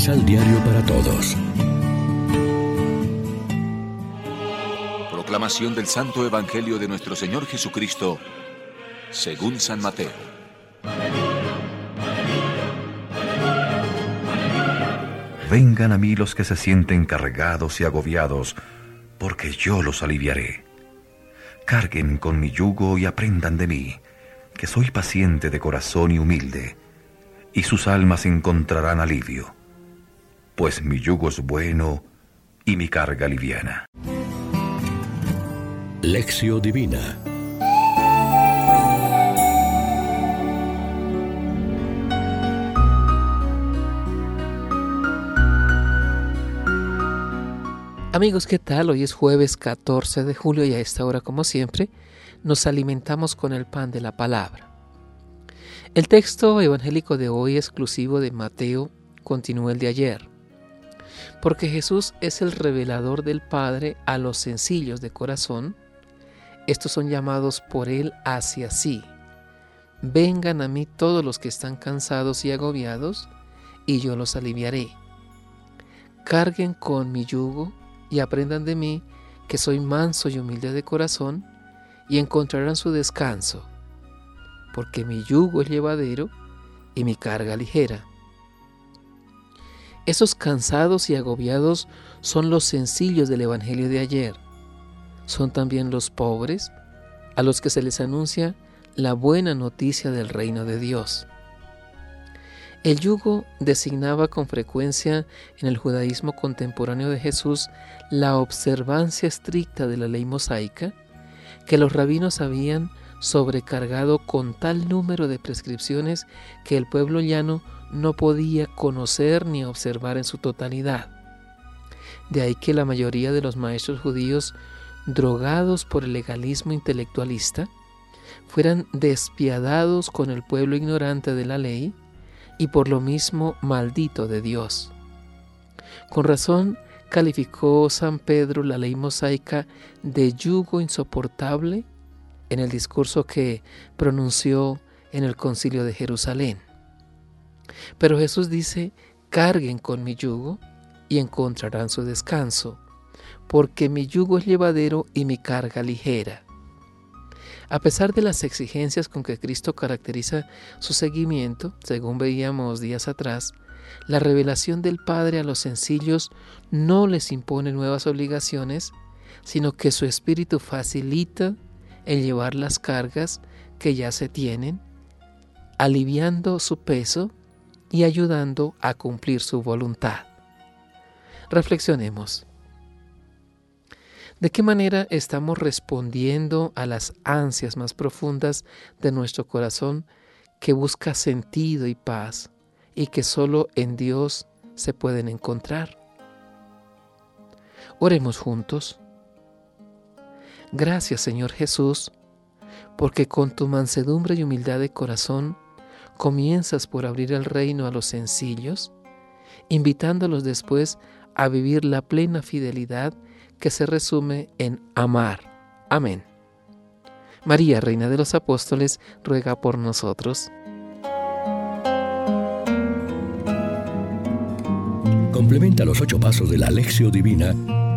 Misal Diario para Todos. Proclamación del Santo Evangelio de nuestro Señor Jesucristo, según San Mateo. Vengan a mí los que se sienten cargados y agobiados, porque yo los aliviaré. Carguen con mi yugo y aprendan de mí, que soy paciente de corazón y humilde, y sus almas encontrarán alivio pues mi yugo es bueno y mi carga liviana. Lección Divina Amigos, ¿qué tal? Hoy es jueves 14 de julio y a esta hora, como siempre, nos alimentamos con el pan de la palabra. El texto evangélico de hoy, exclusivo de Mateo, continúa el de ayer porque Jesús es el revelador del Padre a los sencillos de corazón, estos son llamados por Él hacia sí. Vengan a mí todos los que están cansados y agobiados, y yo los aliviaré. Carguen con mi yugo y aprendan de mí, que soy manso y humilde de corazón, y encontrarán su descanso, porque mi yugo es llevadero y mi carga ligera. Esos cansados y agobiados son los sencillos del Evangelio de ayer. Son también los pobres a los que se les anuncia la buena noticia del reino de Dios. El yugo designaba con frecuencia en el judaísmo contemporáneo de Jesús la observancia estricta de la ley mosaica que los rabinos habían sobrecargado con tal número de prescripciones que el pueblo llano no podía conocer ni observar en su totalidad. De ahí que la mayoría de los maestros judíos, drogados por el legalismo intelectualista, fueran despiadados con el pueblo ignorante de la ley y por lo mismo maldito de Dios. Con razón calificó San Pedro la ley mosaica de yugo insoportable en el discurso que pronunció en el concilio de Jerusalén. Pero Jesús dice, carguen con mi yugo y encontrarán su descanso, porque mi yugo es llevadero y mi carga ligera. A pesar de las exigencias con que Cristo caracteriza su seguimiento, según veíamos días atrás, la revelación del Padre a los sencillos no les impone nuevas obligaciones, sino que su Espíritu facilita el llevar las cargas que ya se tienen, aliviando su peso y ayudando a cumplir su voluntad. Reflexionemos. ¿De qué manera estamos respondiendo a las ansias más profundas de nuestro corazón que busca sentido y paz y que solo en Dios se pueden encontrar? Oremos juntos. Gracias Señor Jesús, porque con tu mansedumbre y humildad de corazón comienzas por abrir el reino a los sencillos, invitándolos después a vivir la plena fidelidad que se resume en amar. Amén. María, Reina de los Apóstoles, ruega por nosotros. Complementa los ocho pasos de la Alexio Divina